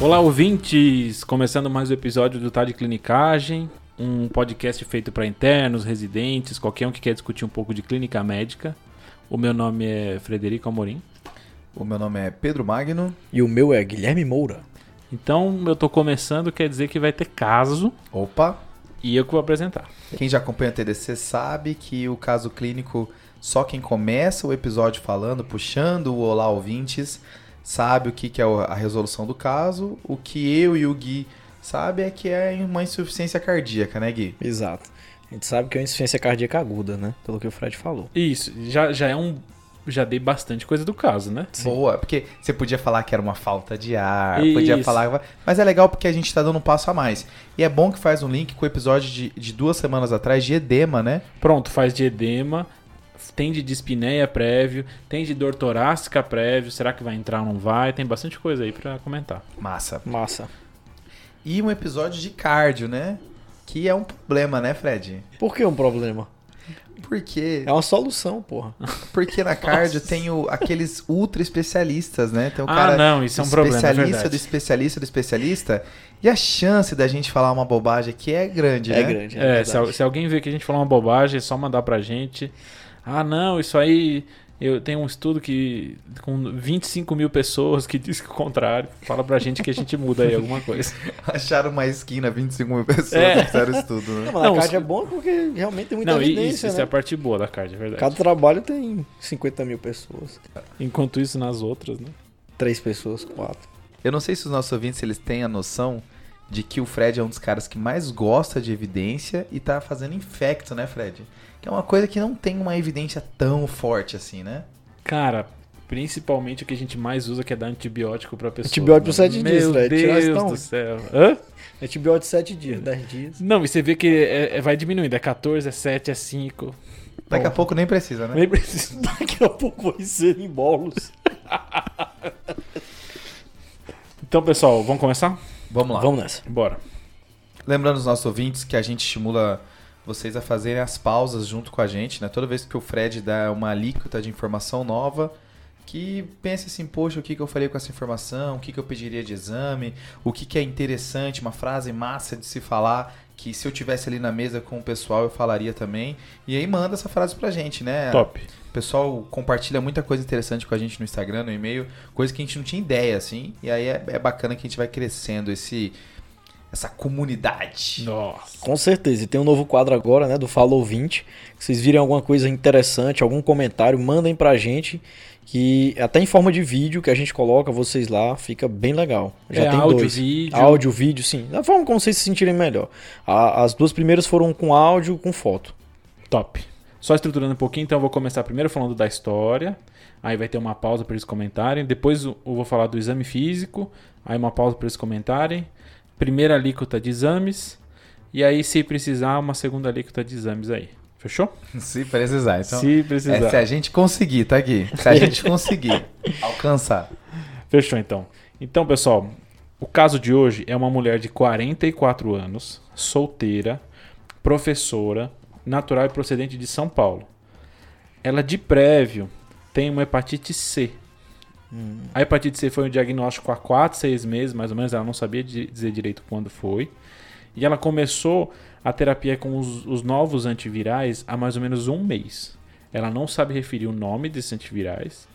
Olá, ouvintes! Começando mais um episódio do Tá de Clinicagem, um podcast feito para internos, residentes, qualquer um que quer discutir um pouco de clínica médica. O meu nome é Frederico Amorim. O meu nome é Pedro Magno. E o meu é Guilherme Moura. Então, eu tô começando, quer dizer que vai ter caso Opa! e eu que vou apresentar. Quem já acompanha o TDC sabe que o caso clínico, só quem começa o episódio falando, puxando o Olá Ouvintes, sabe o que, que é a resolução do caso. O que eu e o Gui sabe é que é uma insuficiência cardíaca, né, Gui? Exato. A gente sabe que é uma insuficiência cardíaca aguda, né? Pelo que o Fred falou. Isso, já, já é um. Já dei bastante coisa do caso, né? Boa, porque você podia falar que era uma falta de ar, podia Isso. falar. Mas é legal porque a gente tá dando um passo a mais. E é bom que faz um link com o episódio de, de duas semanas atrás de edema, né? Pronto, faz de edema, tem de dispneia prévio, tem de dor torácica prévio, será que vai entrar ou não vai? Tem bastante coisa aí pra comentar. Massa. Massa. E um episódio de cardio, né? Que é um problema, né, Fred? Por que um problema? Porque, É uma solução, porra. porque na cardio tem o- aqueles ultra especialistas, né? Tem o ah, cara não, isso é um problema, é especialista do especialista do especialista. E a chance da gente falar uma bobagem aqui é grande, É né? grande. É, É, verdade. se, se alguém vê que a gente falou uma bobagem, é só mandar pra gente. Ah, não, isso aí. Eu tenho um estudo que com 25 mil pessoas que diz que o contrário. Fala pra gente que a gente muda aí alguma coisa. Acharam uma esquina, 25 mil pessoas É. que fizeram isso tudo, né? Não, mas Não, a card se- é bom porque realmente tem muita não, evidência, isso, isso né? é a parte boa da card, é verdade. Cada trabalho tem 50 mil pessoas. Enquanto isso, nas outras, né? Três pessoas, quatro. Eu não sei se os nossos ouvintes eles têm a noção de que o Fred é um dos caras que mais gosta de evidência e tá fazendo infecto, né, Fred? Que é uma coisa que não tem uma evidência tão forte assim, né? Cara, principalmente o que a gente mais usa que é dar antibiótico pra pessoa. Antibiótico por né? sete dias, Meu velho. Isso Deus do céu. Hã? Antibiótico 7 dias, 10 dias. Não, e você vê que é- é- vai diminuindo. É 14, é 7, é 5. Daqui a Bom. pouco nem precisa, né? Nem precisa. Daqui a pouco vai ser em bolos. Então, pessoal, vamos começar? Vamos lá. Vamos nessa. Bora. Lembrando os nossos ouvintes que a gente estimula vocês a fazerem as pausas junto com a gente, né? Toda vez que o Fred dá uma alíquota de informação nova, que pense assim, poxa, o que, que eu falei com essa informação, o que, que eu pediria de exame, o que, que é interessante, uma frase massa de se falar, que se eu tivesse ali na mesa com o pessoal eu falaria também. E aí manda essa frase pra gente, né? Top. O pessoal compartilha muita coisa interessante com a gente no Instagram, no e-mail, coisa que a gente não tinha ideia, assim. E aí é, é bacana que a gente vai crescendo esse, essa comunidade. Nossa. Com certeza. E tem um novo quadro agora, né? Do Fala Ouvinte. Se vocês virem alguma coisa interessante, algum comentário, mandem pra gente. Que até em forma de vídeo que a gente coloca vocês lá, fica bem legal. Já é tem áudio, dois. vídeo. Áudio, vídeo, sim. Da forma como vocês se sentirem melhor. A- as duas primeiras foram com áudio com foto. Top. Só estruturando um pouquinho, então eu vou começar primeiro falando da história. Aí vai ter uma pausa para eles comentarem. Depois eu vou falar do exame físico. Aí uma pausa para eles comentarem. Primeira alíquota de exames. E aí, se precisar, uma segunda alíquota de exames aí. Fechou? Se precisar. Então, se precisar. é, se a gente conseguir, tá, Gui? Se a gente conseguir alcançar. Fechou então. Então, pessoal, o caso de hoje é uma mulher de 44 anos, solteira, professora, natural e procedente de São Paulo. Ela de prévio tem uma hepatite C. A hepatite C foi um diagnóstico há 4, 6 meses, mais ou menos, ela não sabia di- dizer direito quando foi. E ela começou a terapia com os, os novos antivirais há mais ou menos um mês. Ela não sabe referir o nome desses antivirais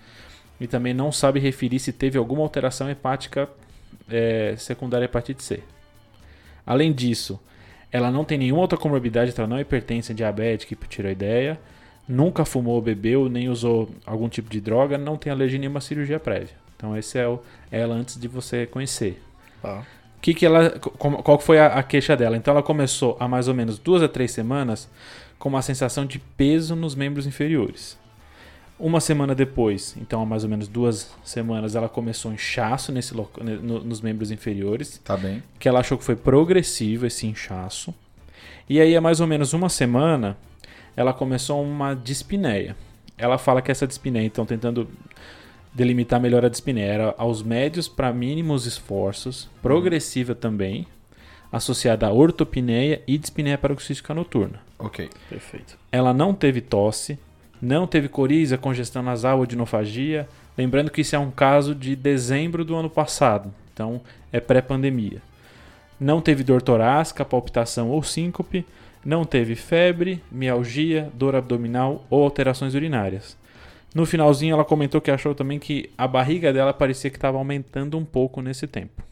e também não sabe referir se teve alguma alteração hepática é, secundária à hepatite C. Além disso, ela não tem nenhuma outra comorbidade, ela não é hipertensa, diabética, hipotiroideia, nunca fumou, bebeu, nem usou algum tipo de droga, não tem alergia nenhuma cirurgia prévia. Então esse é o, ela antes de você conhecer. Tá. O que, que ela, qual foi a, a queixa dela? Então ela começou há mais ou menos duas a três semanas com uma sensação de peso nos membros inferiores. Uma semana depois, então há mais ou menos duas semanas, ela começou inchaço nesse no- nos membros inferiores, Tá bem. que ela achou que foi progressivo esse inchaço. E aí há mais ou menos uma semana, ela começou uma dispneia. Ela fala que essa dispneia, então tentando delimitar melhor a dispneia, era aos médios para mínimos esforços, progressiva também, associada a ortopneia e dispneia paroxística noturna. Ok. Perfeito. Ela não teve tosse, não teve coriza, congestão nasal ou dinofagia. Lembrando que isso é um caso de dezembro do ano passado. Então é pré-pandemia. Não teve dor torácica, palpitação ou síncope, não teve febre, mialgia, dor abdominal ou alterações urinárias. No finalzinho ela comentou que achou também que a barriga dela parecia que estava aumentando um pouco nesse tempo.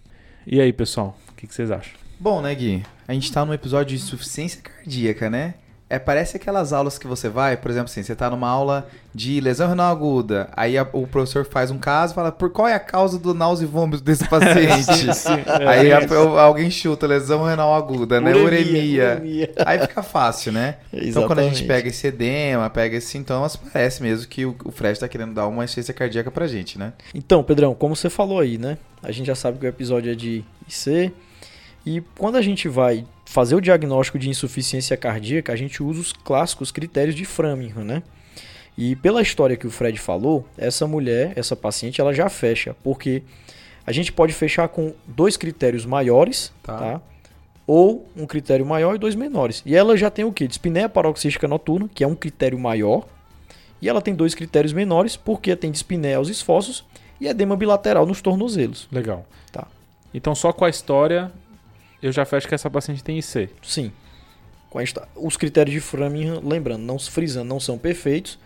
E aí, pessoal, o que, que vocês acham? Bom, né, Gui? A gente tá num episódio de insuficiência cardíaca, né? É, parece aquelas aulas que você vai, por exemplo, assim, você tá numa aula de lesão renal aguda, aí a- o professor faz um caso e fala, por qual é a causa do náusea e vômito desse paciente? aí a- alguém chuta, lesão renal aguda, né? Uremia. Aí fica fácil, né? Então quando a gente Exatamente. pega esse edema, pega esses sintomas, parece mesmo que o, o Fred tá querendo dar uma insuficiência cardíaca pra gente, né? Então, Pedrão, como você falou aí, né? A gente já sabe que o episódio é de IC. E quando a gente vai fazer o diagnóstico de insuficiência cardíaca, a gente usa os clássicos critérios de Framingham, né? E pela história que o Fred falou, essa mulher, essa paciente, ela já fecha, porque a gente pode fechar com dois critérios maiores, Tá. tá? Ou um critério maior e dois menores. E ela já tem o quê? Dispneia paroxística noturna, que é um critério maior, e ela tem dois critérios menores, porque tem dispneia aos esforços e edema bilateral nos tornozelos. Legal. Tá. Então só com a história eu já fecho que essa paciente tem IC. Sim. Os critérios de Framingham, lembrando, não frisando, não são perfeitos,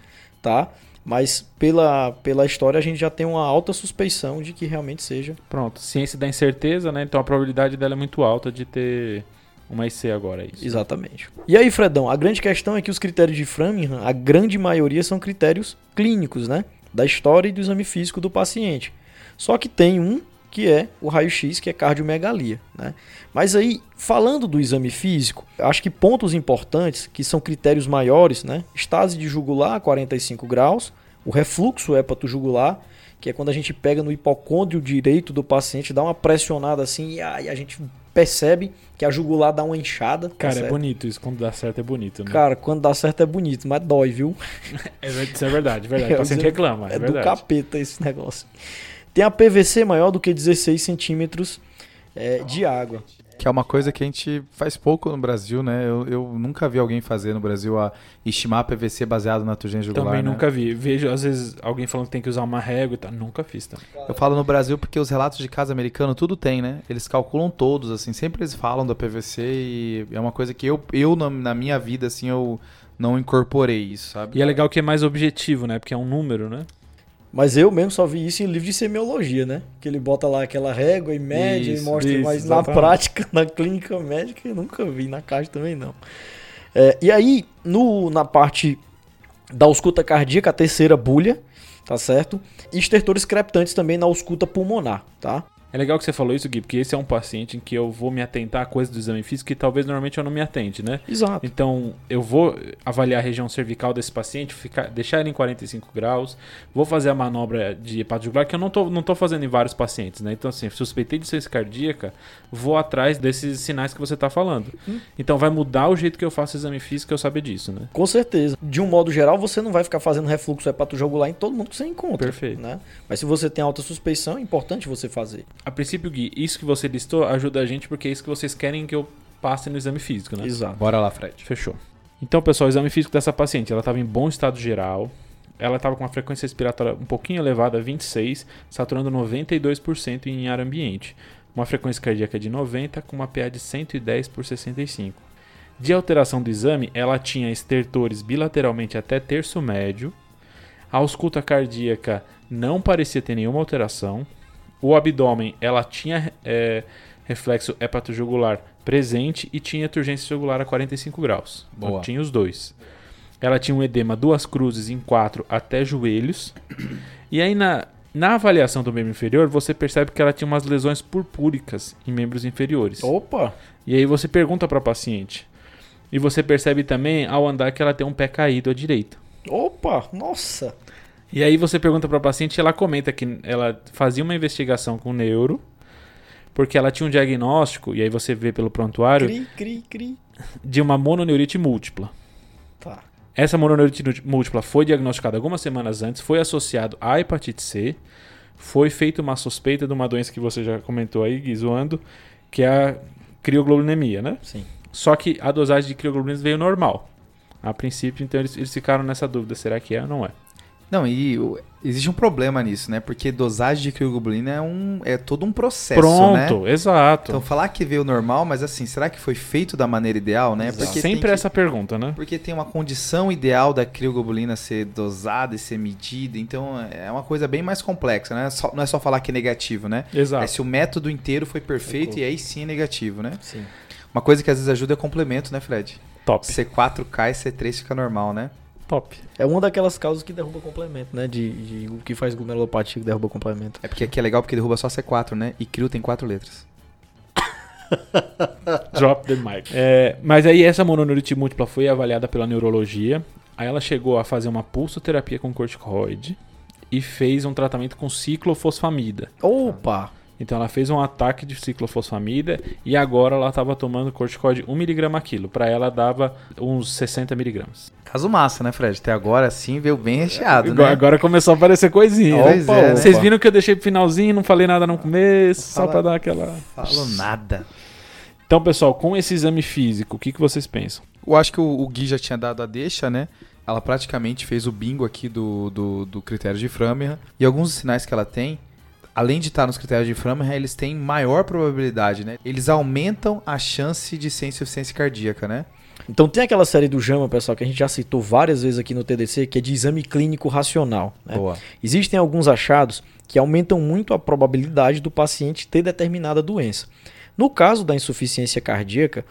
tá? Mas pela, pela história a gente já tem uma alta suspeição de que realmente seja. Pronto, ciência da incerteza, né? Então a probabilidade dela é muito alta de ter uma IC agora, é isso. Exatamente. E aí, Fredão, a grande questão é que os critérios de Framingham, a grande maioria são critérios clínicos, né? Da história e do exame físico do paciente. Só que tem um que é o raio-x, que é cardiomegalia, né? Mas aí, falando do exame físico, acho que pontos importantes, que são critérios maiores, né? Estase de jugular a 45 graus, o refluxo hepato-jugular, que é quando a gente pega no hipocôndrio direito do paciente, dá uma pressionada assim e aí a gente percebe que a jugular dá uma inchada. tá Cara, é bonito isso. Quando dá certo é bonito, né? Cara, quando dá certo é bonito, mas dói, viu? É isso é verdade, é verdade. O É, paciente é- reclama, é, É do verdade. capeta esse negócio. Tem a PVC maior do que 16 centímetros é, de água. Que é uma coisa que a gente faz pouco no Brasil, né? Eu, eu nunca vi alguém fazer no Brasil a estimar PVC baseado na turgência jugular. Também né? nunca vi. Vejo, às vezes, alguém falando que tem que usar uma régua e tal. Nunca fiz também. Eu falo no Brasil porque os relatos de caso americano tudo tem, né? Eles calculam todos, assim, sempre eles falam da PVC e é uma coisa que eu, eu na, na minha vida, assim, eu não incorporei isso, sabe? E é legal que é mais objetivo, né? Porque é um número, né? Mas eu mesmo só vi isso em livro de semiologia, né? Que ele bota lá aquela régua e mede e Isso, mostra, isso, mas na exatamente. prática, na clínica médica, eu nunca vi, na caixa também não. É, e aí, no, na parte da ausculta cardíaca, a terceira bulha, tá certo? E estertores crepitantes também na ausculta pulmonar, tá? É legal que você falou isso, Gui, porque esse é um paciente em que eu vou me atentar a coisas do exame físico que talvez normalmente eu não me atente, né? Exato. Então, eu vou avaliar a região cervical desse paciente, ficar, deixar ele em 45 graus, vou fazer a manobra de hepatojugular, que eu não tô, não tô fazendo em vários pacientes, né? Então, assim, suspeitei de insuficiência cardíaca, vou atrás desses sinais que você tá falando. Então, vai mudar o jeito que eu faço o exame físico, eu saber disso, né? Com certeza. De um modo geral, você não vai ficar fazendo refluxo hepatojugular em todo mundo que você encontra. Perfeito. Né? Mas se você tem alta suspeição, é importante você fazer. A princípio, Gui, isso que você listou ajuda a gente porque é isso que vocês querem que eu passe no exame físico, né? Exato. Bora lá, Fred. Fechou. Então, pessoal, o exame físico dessa paciente, ela estava em bom estado geral. Ela estava com uma frequência respiratória um pouquinho elevada, 26, saturando 92% em ar ambiente. Uma frequência cardíaca de 90 com uma PA de 110 por 65. De alteração do exame, ela tinha estertores bilateralmente até terço médio. A ausculta cardíaca não parecia ter nenhuma alteração. O abdômen, ela tinha é, reflexo hepatojugular presente e tinha turgência jugular a 45 graus. Então, Boa. tinha os dois. Ela tinha um edema duas cruzes em quatro até joelhos. E aí na, na avaliação do membro inferior, você percebe que ela tinha umas lesões purpúricas em membros inferiores. Opa! E aí você pergunta para a paciente. E você percebe também ao andar que ela tem um pé caído à direita. Opa! Nossa! E aí você pergunta para a paciente e ela comenta que ela fazia uma investigação com o neuro, porque ela tinha um diagnóstico, e aí você vê pelo prontuário, Cri, cri, cri. de uma mononeurite múltipla. Tá. Essa mononeurite múltipla foi diagnosticada algumas semanas antes, foi associado à hepatite C, foi feita uma suspeita de uma doença que você já comentou aí, Gui, zoando, que é a crioglobulinemia, né? Sim. Só que a dosagem de crioglobulinas veio normal. A princípio, então eles, eles ficaram nessa dúvida, será que é ou não é? Não, e existe um problema nisso, né? Porque dosagem de crioglobulina é, um, é todo um processo, né? Pronto, exato. Então falar que veio normal, mas assim, será que foi feito da maneira ideal, né? Exato. Porque Sempre tem que- essa pergunta, né? Porque tem uma condição ideal da crioglobulina ser dosada e ser medida, então é uma coisa bem mais complexa, né? Só- não é só falar que é negativo, né? É Exato. se o método inteiro foi perfeito e aí sim é negativo, né? Sim. Uma coisa que às vezes ajuda é complemento, né, Fred? Top. C4 cai, C3 fica normal, né? Top. É uma daquelas causas que derruba complemento, né? De, de o que faz glomerulopatia que derruba complemento. É porque aqui é legal porque derruba só C4, né? E crio tem quatro letras. Drop the mic. É, mas aí essa mononeurite múltipla foi avaliada pela neurologia. Aí ela chegou a fazer uma pulsoterapia com corticoide e fez um tratamento com ciclofosfamida. Opa! Então ela fez um ataque de ciclofosfamida e agora ela estava tomando corticoide 1mg a quilo. Para ela dava uns 60mg. Caso massa, né, Fred? Até agora sim veio bem recheado, Agora, né? agora começou a aparecer coisinha. Pois Opa, é, né? Vocês viram que eu deixei pro finalzinho, não falei nada no começo, só para dar aquela. Falo nada. Então, pessoal, com esse exame físico, o que, que vocês pensam? Eu acho que o, o Gui já tinha dado a deixa, né? Ela praticamente fez o bingo aqui do, do, do critério de Framingham. E alguns dos sinais que ela tem, além de estar nos critérios de Framingham, eles têm maior probabilidade, né? Eles aumentam a chance de ser insuficiência cardíaca, né? Então tem aquela série do JAMA, pessoal, que a gente já citou várias vezes aqui no TDC, que é de exame clínico racional. né? Boa. Existem alguns achados que aumentam muito a probabilidade do paciente ter determinada doença. No caso da insuficiência cardíaca,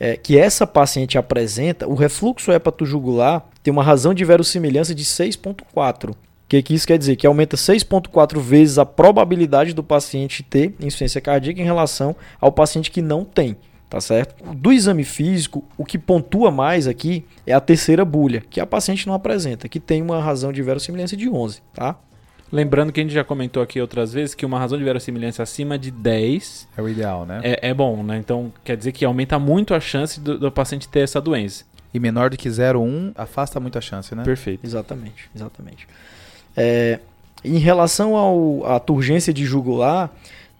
é, que essa paciente apresenta, o refluxo hepatojugular tem uma razão de verossimilhança de 6,4. O que, que isso quer dizer? Que aumenta 6,4 vezes a probabilidade do paciente ter insuficiência cardíaca em relação ao paciente que não tem. Tá certo? Do exame físico, o que pontua mais aqui é a terceira bulha, que a paciente não apresenta, que tem uma razão de verossimilhança de 11, tá? Lembrando que a gente já comentou aqui outras vezes que uma razão de verossimilhança acima de 10 É o ideal, né? é, é bom, né? Então quer dizer que aumenta muito a chance do, do paciente ter essa doença. E menor do que 0,1 afasta muito a chance, né? Perfeito. Exatamente, exatamente. É, em relação ao, à turgência de jugular,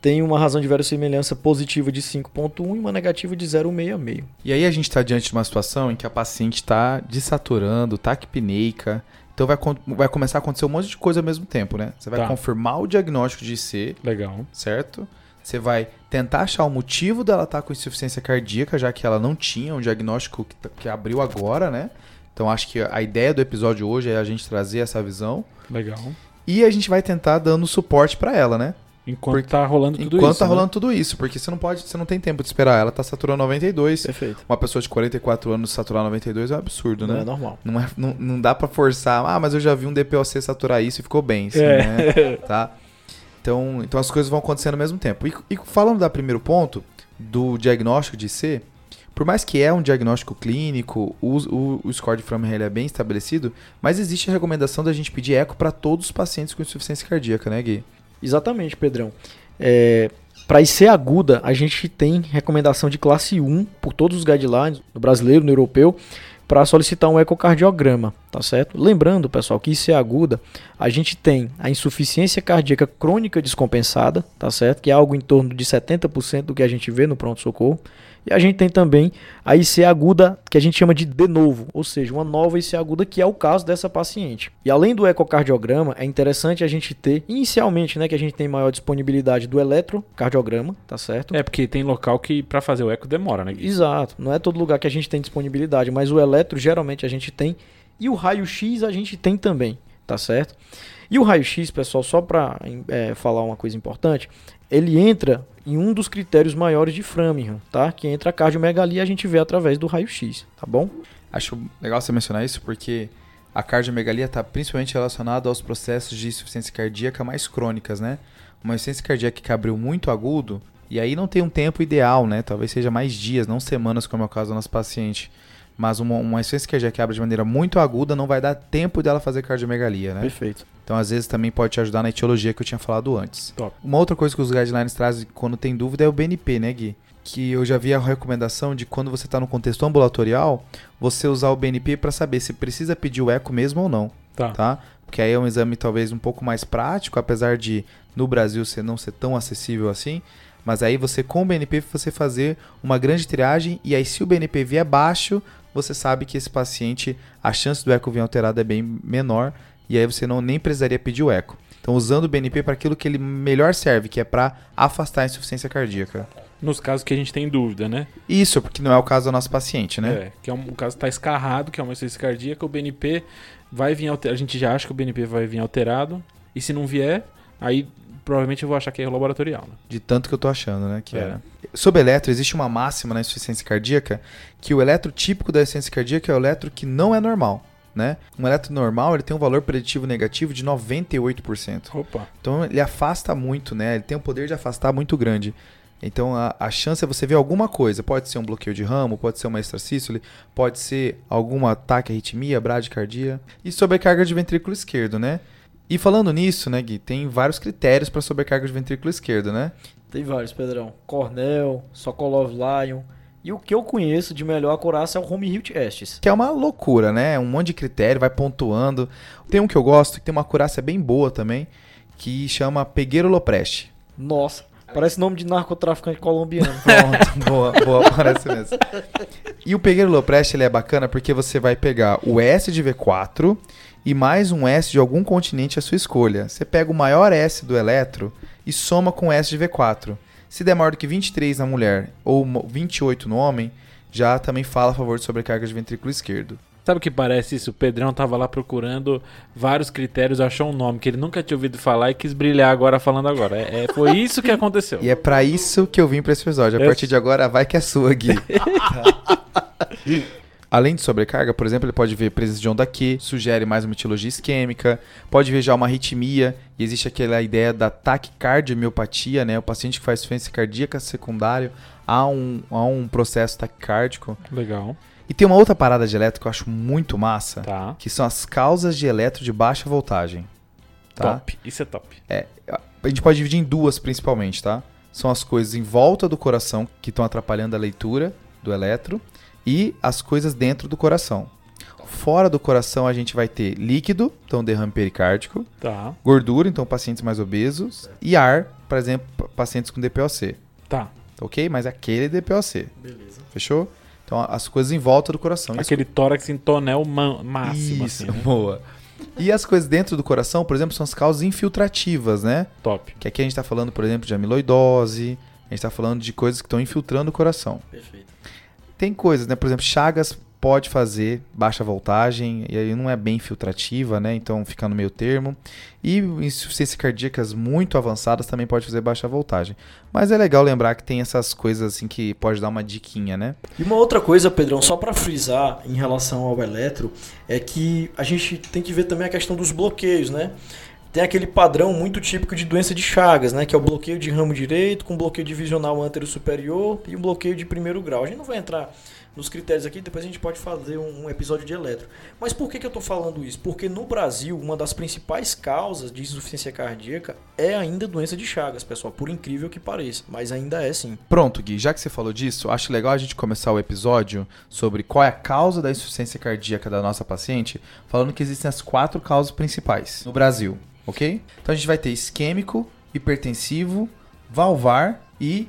tem uma razão de verossimilhança positiva de 5.1 e uma negativa de 0,66. E aí a gente está diante de uma situação em que a paciente está desaturando, taquipneica. Então vai, vai começar a acontecer um monte de coisa ao mesmo tempo, né? Você vai Tá. confirmar o diagnóstico de IC, Legal. certo? Você vai tentar achar o motivo dela estar com insuficiência cardíaca, já que ela não tinha um diagnóstico que, que abriu agora, né? Então acho que a ideia do episódio hoje é a gente trazer essa visão. Legal. E a gente vai tentar dando suporte para ela, né? Enquanto Porque- tá rolando tudo Enquanto isso. tá né? rolando tudo isso, porque você não pode, você não tem tempo de esperar. Ela tá saturando 92. Perfeito. Uma pessoa de 44 anos saturar 92 é um absurdo, Não né? é normal. Não, é, não, não dá pra forçar. Ah, mas eu já vi um DPOC saturar isso e ficou bem, assim, É. né? Tá? Então, então as coisas vão acontecendo ao mesmo tempo. E, e falando da primeiro ponto, do diagnóstico de C, por mais que é um diagnóstico clínico, o, o, o score de Framingham é bem estabelecido, mas existe a recomendação da gente pedir eco para todos os pacientes com insuficiência cardíaca, né, Gui? Exatamente, Pedrão. É, para IC aguda, a gente tem recomendação de classe 1 por todos os guidelines, no brasileiro, no europeu, para solicitar um ecocardiograma, tá certo? Lembrando, pessoal, que IC aguda, a gente tem a insuficiência cardíaca crônica descompensada, tá certo? Que é algo em torno de 70% do que a gente vê no pronto-socorro. E a gente tem também a IC aguda, que a gente chama de de novo, ou seja, uma nova IC aguda, que é o caso dessa paciente. E além do ecocardiograma, é interessante a gente ter, inicialmente, né, que a gente tem maior disponibilidade do eletrocardiograma, tá certo? É, porque tem local que pra fazer o eco demora, né? Gui? Exato, não é todo lugar que a gente tem disponibilidade, mas o eletro geralmente a gente tem e o raio-x a gente tem também, tá certo? E o raio-x, pessoal, só para falar uma coisa importante, ele entra em um dos critérios maiores de Framingham, tá? Que entra a cardiomegalia a gente vê através do raio-x, tá bom? Acho legal você mencionar isso porque a cardiomegalia está principalmente relacionada aos processos de insuficiência cardíaca mais crônicas, né? Uma insuficiência cardíaca que abriu muito agudo e aí não tem um tempo ideal, né? Talvez seja mais dias, não semanas, como é o caso do nosso paciente. Mas uma, uma insuficiência cardíaca que abre de maneira muito aguda não vai dar tempo dela fazer cardiomegalia, né? Perfeito. Então, às vezes, também pode te ajudar na etiologia que eu tinha falado antes. Top. Uma outra coisa que os guidelines trazem quando tem dúvida é o BNP, né, Gui? Que eu já vi a recomendação de quando você está no contexto ambulatorial, você usar o BNP para saber se precisa pedir o eco mesmo ou não, Tá. tá? Porque aí é um exame talvez um pouco mais prático, apesar de no Brasil ser não ser tão acessível assim. Mas aí você com o BNP você fazer uma grande triagem e aí se o BNP vier baixo, você sabe que esse paciente a chance do eco vir alterado é bem menor e aí você não nem precisaria pedir o eco. Então, usando o BNP para aquilo que ele melhor serve, que é para afastar a insuficiência cardíaca. Nos casos que a gente tem dúvida, né? Isso, porque não é o caso do nosso paciente, né? É, que é um, o caso está escarrado, que é uma insuficiência cardíaca, o BNP vai vir alterado. A gente já acha que o BNP vai vir alterado, e se não vier, aí provavelmente eu vou achar que é laboratorial. Né? De tanto que eu tô achando, né? Que É. é. Sobre eletro, existe uma máxima na insuficiência cardíaca que o eletro típico da insuficiência cardíaca é o eletro que não é normal, né? Um eletro normal, ele tem um valor preditivo negativo de 98%. Opa. Então ele afasta muito, né? Ele tem um poder de afastar muito grande. Então a, a chance é você ver alguma coisa. Pode ser um bloqueio de ramo, pode ser uma extracístole, pode ser algum ataque à arritmia, bradicardia. E sobrecarga de ventrículo esquerdo, né? E falando nisso, né, Gui, tem vários critérios para sobrecarga de ventrículo esquerdo, né? Tem vários, Pedrão. Cornell, Sokolov Lion. E o que eu conheço de melhor acurácia é o Home Hilt Estes. Que é uma loucura, né? Um monte de critério, vai pontuando. Tem um que eu gosto, que tem uma acurácia bem boa também, que chama Pegueiro Lopreste. Nossa, parece nome de narcotraficante colombiano. Pronto, boa, boa, parece mesmo. E o Pegueiro Lopreste ele é bacana porque você vai pegar o S de V4 e mais um S de algum continente à sua escolha. Você pega o maior S do eletro e soma com o S de V4. Se der maior do que 23 na mulher ou mo- 28 no homem, já também fala a favor de sobrecarga de ventrículo esquerdo. Sabe o que parece isso? O Pedrão tava lá procurando vários critérios, achou um nome que ele nunca tinha ouvido falar e quis brilhar agora falando agora. É, é- foi isso que aconteceu. E é pra isso que eu vim pra esse episódio. A Eu- partir de agora, vai que é sua, Gui. Além de sobrecarga, por exemplo, ele pode ver presença de onda Q, sugere mais uma etiologia isquêmica, pode ver já uma arritmia, e existe aquela ideia da taquicardiomiopatía, né? O paciente que faz insuficiência cardíaca secundário a um, a um processo taquicárdico. Legal. E tem uma outra parada de eletro que eu acho muito massa, Tá. que são as causas de eletro de baixa voltagem. Tá? Top. Isso é top. A gente pode dividir em duas principalmente, tá? São as coisas em volta do coração que estão atrapalhando a leitura do eletro e as coisas dentro do coração. Fora do coração a gente vai ter líquido, então derrame pericárdico, Tá. gordura, então pacientes mais obesos, e ar, por exemplo, pa- pacientes com DPOC, Tá. ok? Mas aquele DPOC, Beleza. fechou? Então as coisas em volta do coração. Isso- Aquele tórax em tonel máximo, Isso, assim. né? boa. E as coisas dentro do coração, por exemplo, são as causas infiltrativas, né? Top. Que aqui a gente está falando, por exemplo, de amiloidose, a gente está falando de coisas que estão infiltrando o coração. Perfeito. Tem coisas, né? Por exemplo, Chagas pode fazer baixa voltagem, e aí não é bem filtrativa, né? Então fica no meio termo. E insuficiências cardíacas muito avançadas também pode fazer baixa voltagem. Mas é legal lembrar que tem essas coisas assim que pode dar uma diquinha, né? E uma outra coisa, Pedrão, só para frisar em relação ao eletro, é que a gente tem que ver também a questão dos bloqueios, né? Tem aquele padrão muito típico de doença de Chagas, né? Que é o bloqueio de ramo direito, com bloqueio divisional antero superior e um bloqueio de primeiro grau. A gente não vai entrar nos critérios aqui, depois a gente pode fazer um, episódio de eletro. Mas por que, que eu tô falando isso? Porque no Brasil, uma das principais causas de insuficiência cardíaca é ainda doença de Chagas, pessoal. Por incrível que pareça, mas ainda é sim. Pronto, Gui, já que você falou disso, acho legal a gente começar o episódio sobre qual é a causa da insuficiência cardíaca da nossa paciente, falando que existem as quatro causas principais no Brasil, ok? Então a gente vai ter isquêmico, hipertensivo, valvar e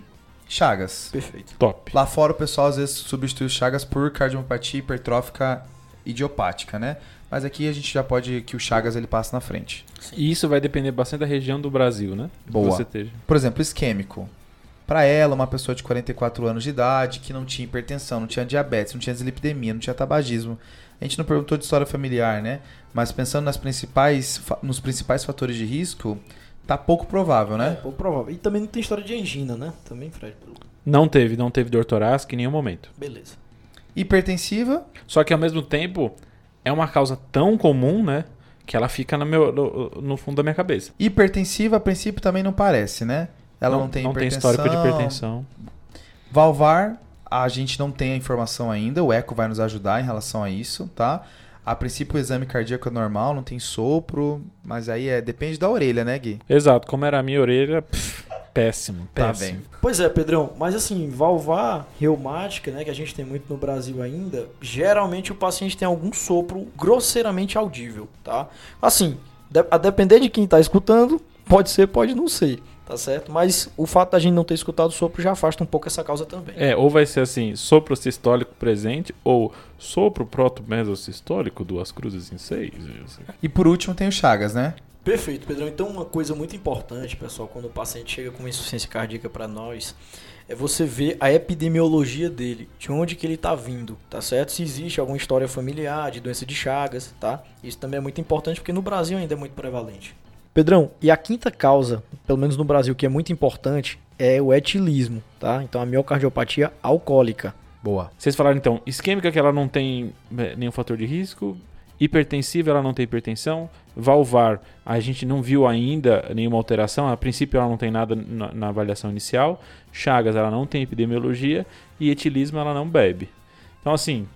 chagas. Perfeito. Top. Lá fora o pessoal às vezes substitui os chagas por cardiomiopatia hipertrófica idiopática, né? Mas aqui a gente já pode que o chagas ele passa na frente. E isso vai depender bastante da região do Brasil, né? Que Boa. Você esteja. Por exemplo, isquêmico. Para ela, uma pessoa de 44 anos de idade que não tinha hipertensão, não tinha diabetes, não tinha dislipidemia, não tinha tabagismo. A gente não perguntou de história familiar, né? Mas pensando nas principais, nos principais fatores de risco, tá pouco provável, É né? pouco provável. E também não tem história de angina, né? Também, Fred. Não teve, não teve dor torácica em nenhum momento. Beleza. Hipertensiva, Só que ao mesmo tempo é uma causa tão comum, né? Que ela fica no, meu, no, no fundo da minha cabeça. hipertensiva a princípio também não parece, né? Ela não, tem não tem hipertensão. histórico de hipertensão. Valvar, a gente não tem a informação ainda, o eco vai nos ajudar em relação a isso, tá? A princípio o exame cardíaco é normal, não tem sopro, mas aí é depende da orelha, né, Gui? Exato, como era a minha orelha, pff, péssimo, Tá péssimo. bem. Pois é, Pedrão, mas assim, valvar reumática, né, que a gente tem muito no Brasil ainda, geralmente o paciente tem algum sopro grosseiramente audível, tá? Assim, a depender de quem tá escutando, pode ser, pode não ser, tá certo? Mas o fato da gente não ter escutado o sopro já afasta um pouco essa causa também. É, ou vai ser assim, sopro sistólico presente, ou sopro proto-mesosistólico, duas cruzes em seis. E por último tem o Chagas, né? Perfeito, Pedrão. Então, uma coisa muito importante, pessoal, quando o paciente chega com uma insuficiência cardíaca para nós, é você ver a epidemiologia dele, de onde que ele está vindo, tá certo? Se existe alguma história familiar de doença de Chagas, tá? Isso também é muito importante porque no Brasil ainda é muito prevalente. Pedrão, e a quinta causa, pelo menos no Brasil, que é muito importante, é o etilismo, tá? Então a miocardiopatia alcoólica. Boa. Vocês falaram então, isquêmica que ela não tem é, nenhum fator de risco, hipertensiva ela não tem hipertensão, valvar a gente não viu ainda nenhuma alteração, a princípio ela não tem nada na, na avaliação inicial, Chagas ela não tem epidemiologia e etilismo ela não bebe. Então assim,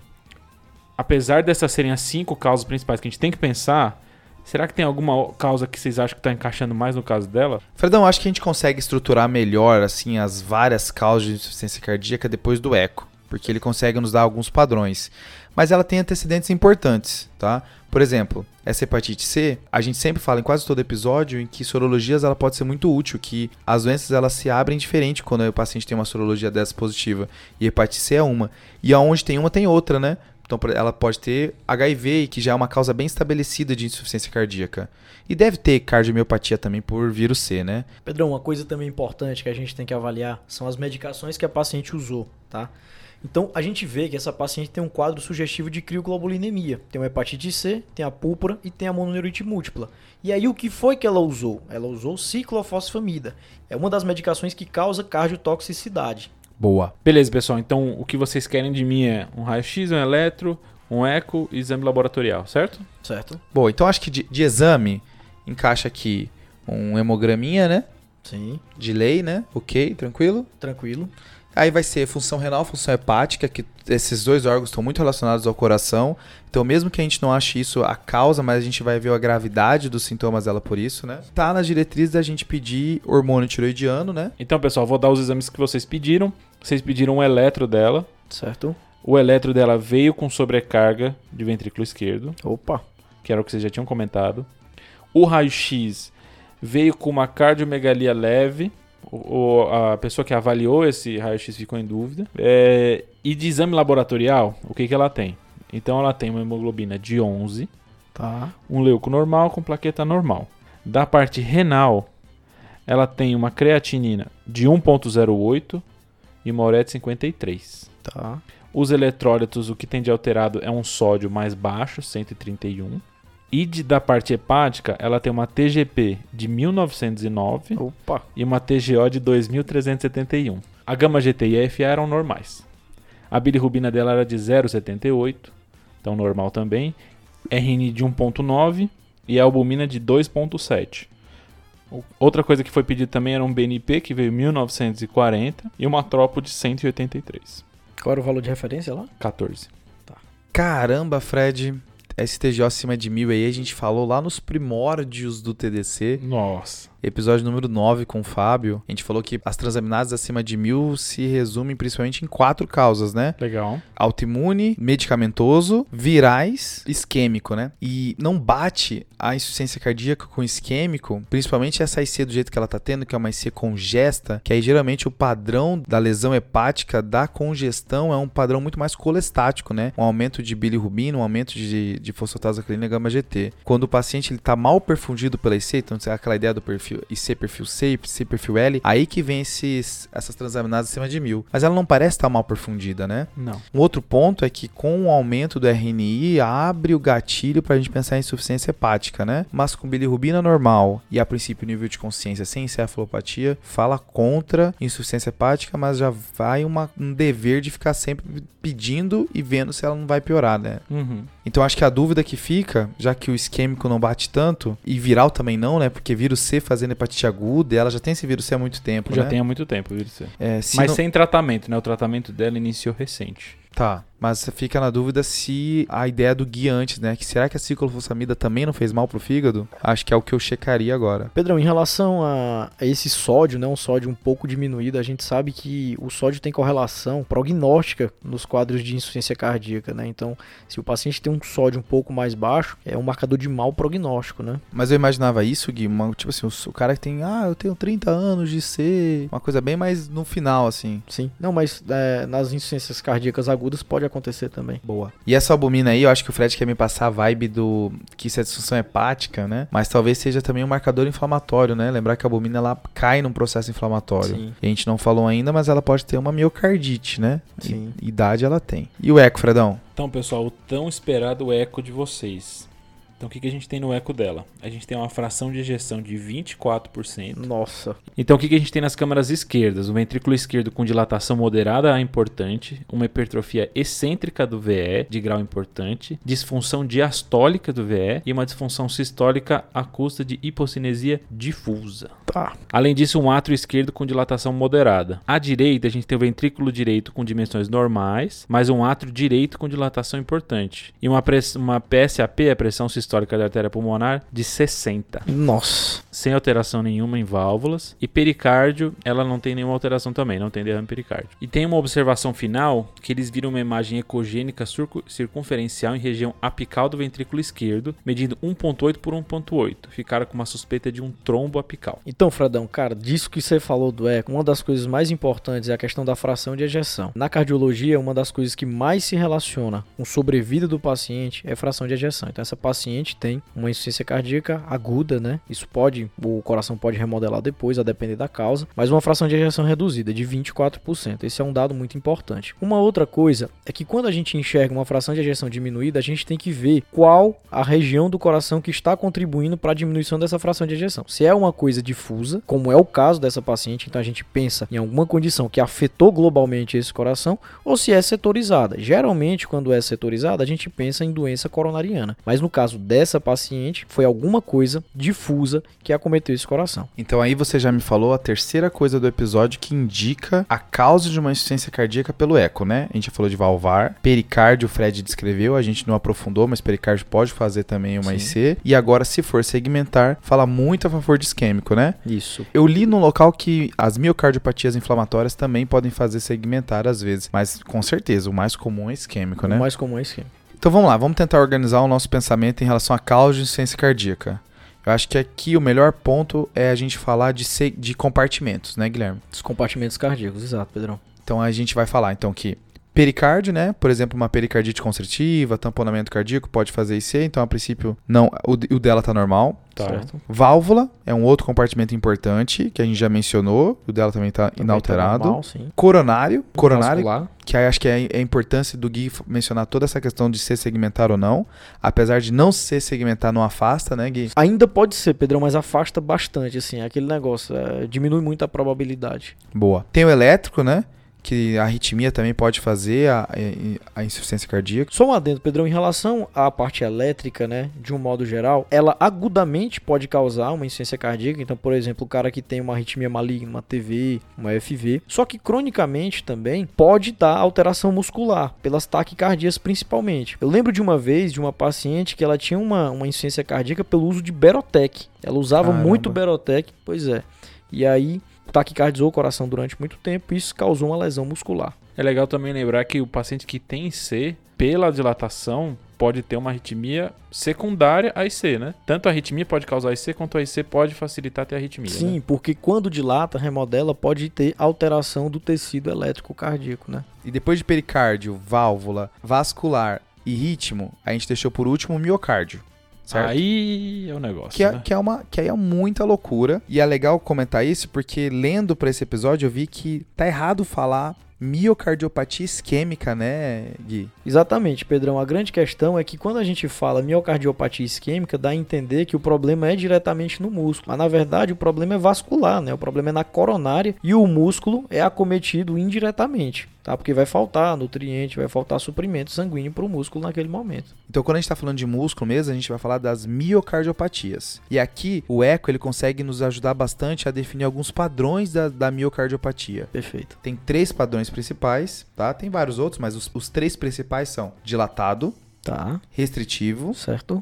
apesar dessas serem as cinco causas principais que a gente tem que pensar, Será que tem alguma causa que vocês acham que está encaixando mais no caso dela? Fredão, acho que a gente consegue estruturar melhor assim as várias causas de insuficiência cardíaca depois do eco, porque ele consegue nos dar alguns padrões. Mas ela tem antecedentes importantes, tá? Por exemplo, essa hepatite C, a gente sempre fala em quase todo episódio em que sorologias ela pode ser muito útil, que as doenças elas se abrem diferente quando o paciente tem uma sorologia dessa positiva. E hepatite C é uma. E aonde tem uma tem outra, né? Então ela pode ter HIV, que já é uma causa bem estabelecida de insuficiência cardíaca. E deve ter cardiomiopatia também por vírus C, né? Pedrão, uma coisa também importante que a gente tem que avaliar são as medicações que a paciente usou, tá? Então a gente vê que essa paciente tem um quadro sugestivo de crioglobulinemia. Tem uma hepatite C, tem a púrpura e tem a mononeurite múltipla. E aí o que foi que ela usou? Ela usou ciclofosfamida. É uma das medicações que causa cardiotoxicidade. Boa. Beleza, pessoal. Então, o que vocês querem de mim é um raio-x, um eletro, um eco e exame laboratorial, certo? Certo. Boa, então acho que de, de exame encaixa aqui um hemograminha, né? Sim. De lei, né? Ok, tranquilo. Tranquilo. Aí vai ser função renal, função hepática, que esses dois órgãos estão muito relacionados ao coração. Então, mesmo que a gente não ache isso a causa, mas a gente vai ver a gravidade dos sintomas dela por isso, né? Tá nas diretrizes da gente pedir hormônio tiroidiano, né? Então, pessoal, vou dar os exames que vocês pediram. Vocês pediram um eletro dela. Certo. O eletro dela veio com sobrecarga de ventrículo esquerdo, Opa. que era o que vocês já tinham comentado. O raio-x veio com uma cardiomegalia leve. O, a pessoa que avaliou esse raio-x ficou em dúvida. É, e de exame laboratorial, o que, que ela tem? Então ela tem uma hemoglobina de 11, Tá. um leuco normal com plaqueta normal. Da parte renal, ela tem uma creatinina de 1.08 e ureia de 53. Tá. Os eletrólitos, o que tem de alterado é um sódio mais baixo, 131. E de, da parte hepática, ela tem uma TGP de 1909 Opa. e uma TGO de 2371. A gama GT e a FA eram normais. A bilirrubina dela era de 0,78, então normal também. RNI de 1,9 e a albumina de 2,7. Outra coisa que foi pedido também era um BNP, que veio em 1940, e uma tropo de 183. Qual era o valor de referência lá? 14. Caramba, Fred. STGO acima de mil aí, a gente falou lá nos primórdios do TDC. Nossa. Episódio número 9 com o Fábio, a gente falou que as transaminases acima de mil se resumem principalmente em quatro causas, né? Legal. Autoimune, medicamentoso, virais, isquêmico, né? E não bate a insuficiência cardíaca com isquêmico, principalmente essa IC do jeito que ela tá tendo, que é uma IC congesta, que aí geralmente o padrão da lesão hepática da congestão é um padrão muito mais colestático, né? Um aumento de bilirrubina, um aumento de, de fosfatase gama GT. Quando o paciente ele tá mal perfundido pela IC, então é aquela ideia do perfil IC perfil C, IC perfil L, aí que vem esses, essas transaminases acima de mil. Mas ela não parece estar mal perfundida, né? Não. Um outro ponto é que com o aumento do RNI abre o gatilho para a gente pensar em insuficiência hepática, né? Mas com bilirrubina normal e a princípio nível de consciência sem encefalopatia, fala contra insuficiência hepática, mas já vai uma, um dever de ficar sempre pedindo e vendo se ela não vai piorar, né? Uhum. Então acho que a dúvida que fica, já que o isquêmico não bate tanto, e viral também não, né? Porque vírus C fazendo hepatite aguda, ela já tem esse vírus C há muito tempo, Já né? tem há muito tempo, vírus C. É, se Mas não- sem tratamento, né? O tratamento dela iniciou recente. Tá. Mas fica na dúvida se a ideia do Gui antes, né? Que será que a ciclofosfamida também não fez mal pro fígado? Acho que é o que eu checaria agora. Pedrão, em relação a esse sódio, né, um sódio um pouco diminuído, a gente sabe que o sódio tem correlação prognóstica nos quadros de insuficiência cardíaca, né? Então, se o paciente tem um sódio um pouco mais baixo, é um marcador de mau prognóstico, né? Mas eu imaginava isso, Gui, uma- tipo assim, o, o cara que tem, ah, eu tenho 30 anos de ser, uma coisa bem mais no final, assim. Sim. Não, mas é, nas insuficiências cardíacas agudas pode acontecer também. Boa. E essa albumina aí, eu acho que o Fred quer me passar a vibe do que isso é disfunção hepática, né? Mas talvez seja também um marcador inflamatório, né? Lembrar que a albumina ela cai num processo inflamatório. Sim. E a gente não falou ainda, mas ela pode ter uma miocardite, né? I- Sim. idade ela tem. E o eco, Fredão? Então, pessoal, o tão esperado eco de vocês. Então, o que, que a gente tem no eco dela? A gente tem uma fração de ejeção de 24%. Nossa. Então, o que, que a gente tem nas câmaras esquerdas? O ventrículo esquerdo com dilatação moderada a importante, uma hipertrofia excêntrica do VE, de grau importante, disfunção diastólica do VE e uma disfunção sistólica à custa de hipocinesia difusa. Tá. Além disso, um átrio esquerdo com dilatação moderada. À direita, a gente tem o ventrículo direito com dimensões normais, mais um átrio direito com dilatação importante. E uma, press- uma PSAP, a pressão sistólica da artéria pulmonar, de 60 Nossa. sem alteração nenhuma em válvulas. E pericárdio, ela não tem nenhuma alteração também, não tem derrame pericárdio. E tem uma observação final que eles viram uma imagem ecogênica circu- circunferencial em região apical do ventrículo esquerdo, medindo 1.8 por 1.8. Ficaram com uma suspeita de um trombo apical. Então, Fradão, cara, disso que você falou do eco, uma das coisas mais importantes é a questão da fração de ejeção. Na cardiologia, uma das coisas que mais se relaciona com sobrevida do paciente é fração de ejeção. Então, essa paciente tem uma insuficiência cardíaca aguda, né? Isso pode, o coração pode remodelar depois, a depender da causa, mas uma fração de ejeção reduzida de 24%. Esse é um dado muito importante. Uma outra coisa é que quando a gente enxerga uma fração de ejeção diminuída, a gente tem que ver qual a região do coração que está contribuindo para a diminuição dessa fração de ejeção. Se é uma coisa difusa, como é o caso dessa paciente, então a gente pensa em alguma condição que afetou globalmente esse coração, ou se é setorizada. Geralmente, quando é setorizada, a gente pensa em doença coronariana. Mas no caso dessa paciente, foi alguma coisa difusa que acometeu esse coração. Então aí você já me falou a terceira coisa do episódio que indica a causa de uma insuficiência cardíaca pelo eco, né? A gente já falou de valvar, pericárdio o Fred descreveu, a gente não aprofundou, mas pericárdio pode fazer também uma Sim. IC. E agora, se for segmentar, fala muito a favor de isquêmico, né? Isso. Eu li no local que as miocardiopatias inflamatórias também podem fazer segmentar às vezes, mas com certeza o mais comum é isquêmico, né? O mais comum é isquêmico. Então vamos lá, vamos tentar organizar o nosso pensamento em relação à causa de insuficiência cardíaca. Eu acho que aqui o melhor ponto é a gente falar de, se- de compartimentos, né, Guilherme? Os compartimentos cardíacos, exato, Pedrão. Então a gente vai falar então que pericárdio, né? Por exemplo, uma pericardite constritiva, tamponamento cardíaco pode fazer IC, então a princípio não, o, o dela tá normal. Tá. Certo? Válvula é um outro compartimento importante que a gente já mencionou, o dela também tá Também inalterado. tá normal, sim. Coronário, coronário, Vascular. que aí acho que é a importância do Gui mencionar toda essa questão de ser segmentar ou não, apesar de não ser segmentar, não afasta, né, Gui? Ainda pode ser, Pedrão, mas afasta bastante, assim, é aquele negócio, é, diminui muito a probabilidade. Boa. Tem o elétrico, né? Que a arritmia também pode fazer a, a- insuficiência cardíaca. Só um adendo, Pedrão, em relação à parte elétrica, né, de um modo geral, ela agudamente pode causar uma insuficiência cardíaca. Então, por exemplo, o cara que tem uma arritmia maligna, uma TV, uma FV. Só que cronicamente também pode dar alteração muscular, pelas taquicardias principalmente. Eu lembro de uma vez de uma paciente que ela tinha uma, uma insuficiência cardíaca pelo uso de Berotec. Ela usava Caramba. muito Berotec, pois é. E aí, taquicardizou o coração durante muito tempo e isso causou uma lesão muscular. É legal também lembrar que o paciente que tem C, pela dilatação, pode ter uma arritmia secundária à IC, né? Tanto a arritmia pode causar IC, quanto a IC pode facilitar ter arritmia. Sim, né? porque quando dilata, remodela, pode ter alteração do tecido elétrico cardíaco, né? E depois de pericárdio, válvula, vascular e ritmo, a gente deixou por último o miocárdio. Certo? Aí é o negócio. que, é, né? que, é uma, que aí é muita loucura. E é legal comentar isso porque lendo pra esse episódio eu vi que tá errado falar miocardiopatia isquêmica, né, Gui? Exatamente, Pedrão. A grande questão é que quando a gente fala miocardiopatia isquêmica, dá a entender que o problema é diretamente no músculo. Mas na verdade o problema é vascular, né? O problema é na coronária e o músculo é acometido indiretamente, tá? Porque vai faltar nutriente, vai faltar suprimento sanguíneo para o músculo naquele momento. Então, quando a gente tá falando de músculo mesmo, a gente vai falar das miocardiopatias. E aqui, o eco, ele consegue nos ajudar bastante a definir alguns padrões da, da miocardiopatia. Perfeito. Tem três padrões principais, tá? Tem vários outros, mas os, os três principais são dilatado, Tá, restritivo certo?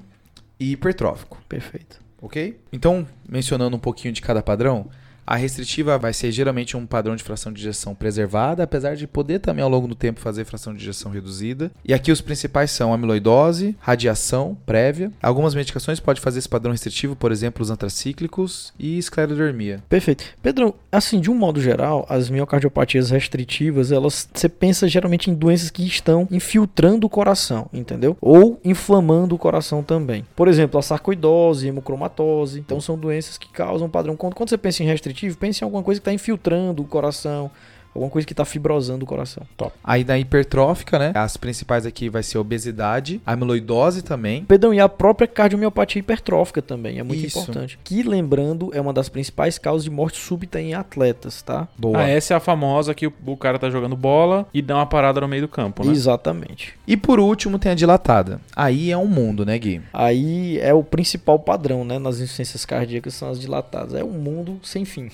e hipertrófico, Perfeito. ok? Então, mencionando um pouquinho de cada padrão, a restritiva vai ser geralmente um padrão de fração de ejeção preservada, apesar de poder também ao longo do tempo fazer fração de ejeção reduzida. E aqui os principais são amiloidose, radiação prévia. Algumas medicações podem fazer esse padrão restritivo, por exemplo, os antracíclicos e esclerodermia. Perfeito. Pedro, assim, de um modo geral, as miocardiopatias restritivas, elas você pensa geralmente em doenças que estão infiltrando o coração, entendeu? Ou inflamando o coração também. Por exemplo, a sarcoidose, hemocromatose. Então são doenças que causam padrão. Quando, quando você pensa em restritivo, pense em alguma coisa que está infiltrando o coração, alguma coisa que está fibrosando o coração. Top. Aí da hipertrófica, né? As principais aqui vai ser obesidade, amiloidose também. Pedrão, e a própria cardiomiopatia hipertrófica também é muito Isso. importante. Que, lembrando, é uma das principais causas de morte súbita em atletas, tá? Boa. Ah, essa é a famosa que o, o cara tá jogando bola e dá uma parada no meio do campo, né? Exatamente. E por último tem a dilatada. Aí é um mundo, né, Gui? Aí é o principal padrão, né? Nas insuficiências cardíacas são as dilatadas. É um mundo sem fim.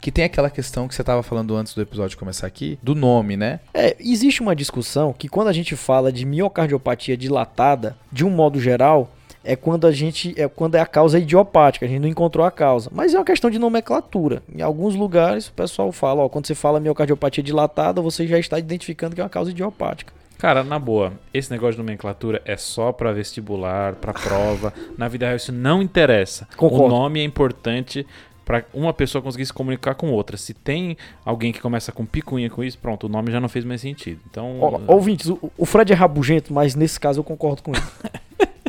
Que tem aquela questão que você estava falando antes do episódio começar aqui, do nome, né? É, existe uma discussão que quando a gente fala de miocardiopatia dilatada, de um modo geral, é quando a gente é quando é a causa idiopática, a gente não encontrou a causa. Mas é uma questão de nomenclatura. Em alguns lugares o pessoal fala, ó, quando você fala miocardiopatia dilatada, você já está identificando que é uma causa idiopática. Cara, na boa, esse negócio de nomenclatura é só pra vestibular, pra prova. na vida real isso não interessa. Concordo. O nome é importante pra uma pessoa conseguir se comunicar com outra. Se tem alguém que começa com picuinha com isso, pronto, o nome já não fez mais sentido. Então, Ó, ouvintes, o, o Fred é rabugento, mas nesse caso eu concordo com ele.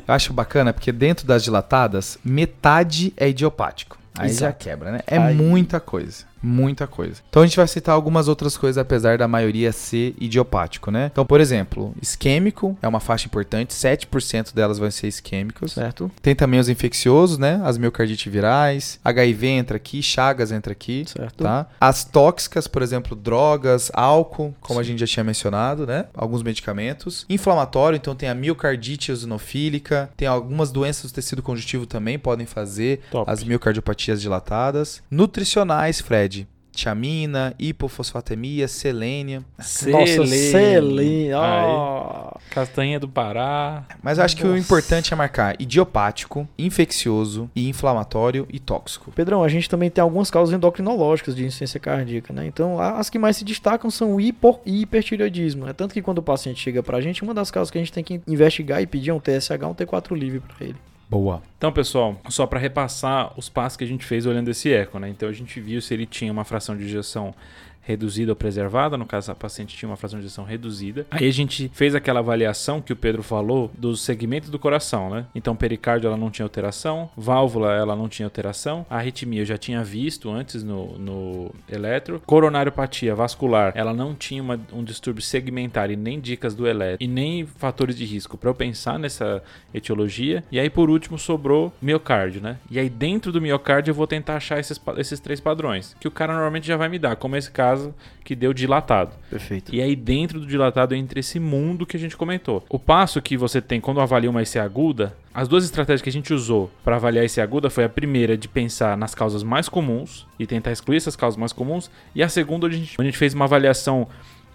Eu acho bacana porque dentro das dilatadas, metade é idiopático. Aí já Exato. quebra, né? É Aí- muita coisa. Muita coisa. Então a gente vai citar algumas outras coisas, apesar da maioria ser idiopático, né? Então, por exemplo, isquêmico é uma faixa importante, 7% delas vão ser isquêmicos. certo? Tem também os infecciosos, né? As miocardite virais, HIV entra aqui, Chagas entra aqui. Certo. Tá? As tóxicas, por exemplo, drogas, álcool, como a gente já tinha mencionado, né? Alguns medicamentos. Inflamatório, então tem a miocardite eosinofílica, tem algumas doenças do tecido conjuntivo também podem fazer Top. as miocardiopatias dilatadas. Nutricionais, Fred. Tiamina, hipofosfatemia, selênia. Nossa, Selene. Aí, ó. Castanha do Pará. Mas eu acho que o Nossa. importante é marcar idiopático, infeccioso e inflamatório e tóxico. Pedrão, a gente também tem algumas causas endocrinológicas de insuficiência cardíaca, né? Então, as que mais se destacam são o hipo e hipertireoidismo. É tanto que quando o paciente chega pra gente, uma das causas que a gente tem que investigar e pedir é um TSH, um T4 livre pra ele. Boa. Então, pessoal, só para repassar os passos que a gente fez olhando esse eco, né? Então a gente viu se ele tinha uma fração de injeção reduzida ou preservada, no caso a paciente tinha uma fração de injeção reduzida. Aí a gente fez aquela avaliação que o Pedro falou dos segmentos do coração, né? Então pericárdio ela não tinha alteração, válvula ela não tinha alteração, arritmia eu já tinha visto antes no, no eletro, coronariopatia vascular ela não tinha uma- um distúrbio segmentar e nem dicas do eletro e nem fatores de risco para eu pensar nessa etiologia. E aí por último sobrou miocárdio, né? E aí dentro do miocárdio eu vou tentar achar esses, esses três padrões que o cara normalmente já vai me dar, como esse caso que deu dilatado. Perfeito. E aí dentro do dilatado entra esse mundo que a gente comentou. O passo que você tem quando avalia uma IC aguda, as duas estratégias que a gente usou para avaliar IC aguda foi a primeira de pensar nas causas mais comuns e tentar excluir essas causas mais comuns, e a segunda onde a gente, onde a gente fez uma avaliação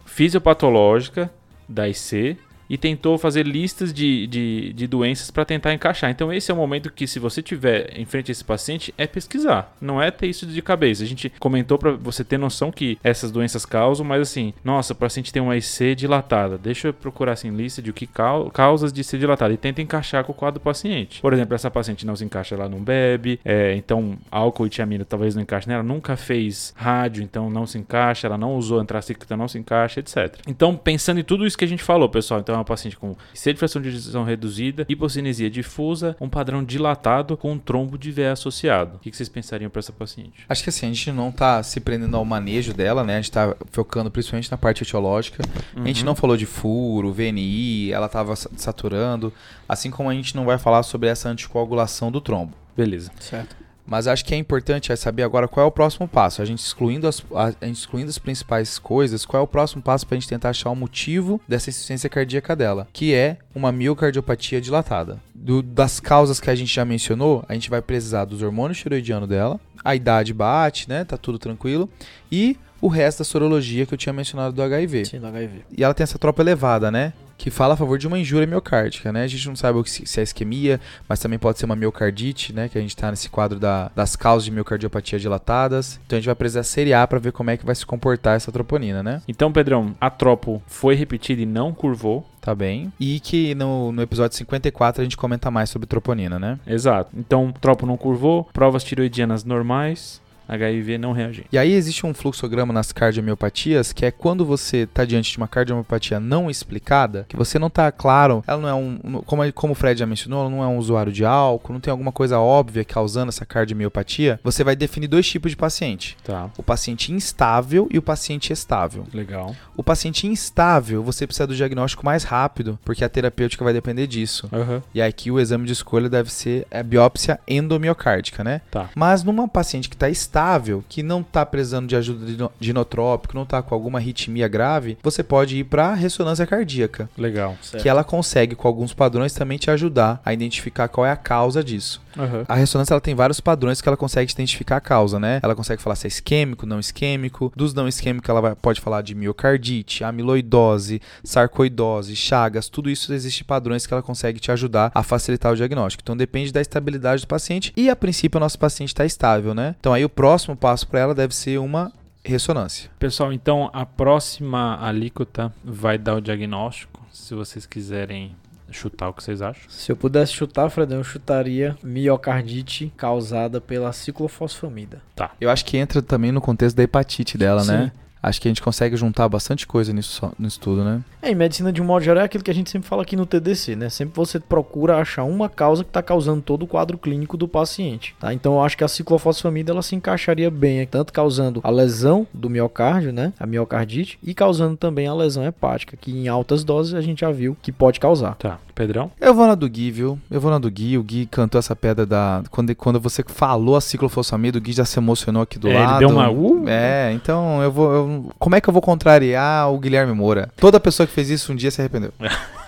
fisiopatológica da IC e tentou fazer listas de, de, de doenças para tentar encaixar. Então esse é o momento que se você tiver em frente a esse paciente é pesquisar, não é ter isso de cabeça. A gente comentou para você ter noção que essas doenças causam, mas assim, nossa, o paciente tem uma IC dilatada. Deixa eu procurar assim lista de o que cau- causas de IC dilatada e tenta encaixar com o quadro do paciente. Por exemplo, essa paciente não se encaixa, ela não bebe, é, então álcool e tiamina talvez não encaixe nela, nunca fez rádio, então não se encaixa, ela não usou antracíclica, então não se encaixa, etc. Então, pensando em tudo isso que a gente falou, pessoal, então uma paciente com C de fração de ejeção reduzida, hipocinesia difusa, um padrão dilatado com um trombo de veia associado. O que vocês pensariam para essa paciente? Acho que assim, a gente não tá se prendendo ao manejo dela, né? A gente tá focando principalmente na parte etiológica. A gente não falou de furo, VNI, ela tava sa- saturando. Assim como a gente não vai falar sobre essa anticoagulação do trombo. Beleza. Certo. Mas acho que é importante é saber agora qual é o próximo passo. A gente excluindo as, a, excluindo as principais coisas, qual é o próximo passo para a gente tentar achar o motivo dessa insuficiência cardíaca dela, que é uma miocardiopatia dilatada. do- das causas que a gente já mencionou, a gente vai precisar dos hormônios tiroidianos dela, a idade bate, né? Tá tudo tranquilo. E o resto da sorologia que eu tinha mencionado do HIV. Sim, do HIV. E ela tem essa tropa elevada, né? Que fala a favor de uma injúria miocárdica, né? A gente não sabe o que se se é isquemia, mas também pode ser uma miocardite, né? Que a gente tá nesse quadro da- das causas de miocardiopatia dilatadas. Então a gente vai precisar seriar para ver como é que vai se comportar essa troponina, né? Então, Pedrão, a tropo foi repetida e não curvou. Tá bem. E que no, no episódio 54 a gente comenta mais sobre troponina, né? Exato. Então, tropo não curvou, provas tiroidianas normais, HIV não reagiu. E aí existe um fluxograma nas cardiomiopatias, que é quando você está diante de uma cardiomiopatia não explicada, que você não está claro, ela não é um, como, como o Fred já mencionou, ela não é um usuário de álcool, não tem alguma coisa óbvia causando essa cardiomiopatia, você vai definir dois tipos de paciente. Tá, O paciente instável e o paciente estável. legal. O paciente instável, você precisa do diagnóstico mais rápido, porque a terapêutica vai depender disso. Aham, E aqui o exame de escolha deve ser a biópsia endomiocárdica, né? tá. Mas numa paciente que está estável, que não está precisando de ajuda de ino- de inotrópico, não está com alguma arritmia grave, você pode ir para ressonância cardíaca, Legal. Certo. que ela consegue com alguns padrões também te ajudar a identificar qual é a causa disso. Aham. A ressonância ela tem vários padrões que ela consegue identificar a causa, né? Ela consegue falar se é isquêmico, não isquêmico. Dos não isquêmicos ela vai- pode falar de miocardite, amiloidose, sarcoidose, chagas, tudo isso existe padrões que ela consegue te ajudar a facilitar o diagnóstico. Então depende da estabilidade do paciente e a princípio o nosso paciente está estável, né? Então aí o próximo passo para ela deve ser uma ressonância. Pessoal, então a próxima alíquota vai dar o diagnóstico. Se vocês quiserem chutar o que vocês acham. Se eu pudesse chutar, Fredão, eu chutaria miocardite causada pela ciclofosfamida. Eu acho que entra também no contexto da hepatite dela, Sim. né? Acho que a gente consegue juntar bastante coisa nisso, só- nisso tudo, né? É, em medicina de um modo geral é aquilo que a gente sempre fala aqui no TDC, né? Sempre você procura achar uma causa que está causando todo o quadro clínico do paciente, tá? Então eu acho que a ciclofosfamida ela se encaixaria bem, tanto causando a lesão do miocárdio, né? A miocardite e causando também a lesão hepática, que em altas doses a gente já viu que pode causar. Tá, Pedrão? Eu vou na do Gui, viu? Eu vou na do Gui. O Gui cantou essa pedra da. Quando, quando você falou a ciclofosfamida, o Gui já se emocionou aqui do É, ele lado. deu uma, uh! É, então eu vou. eu- Como é que eu vou contrariar o Guilherme Moura? Toda pessoa que fez isso um dia se arrependeu.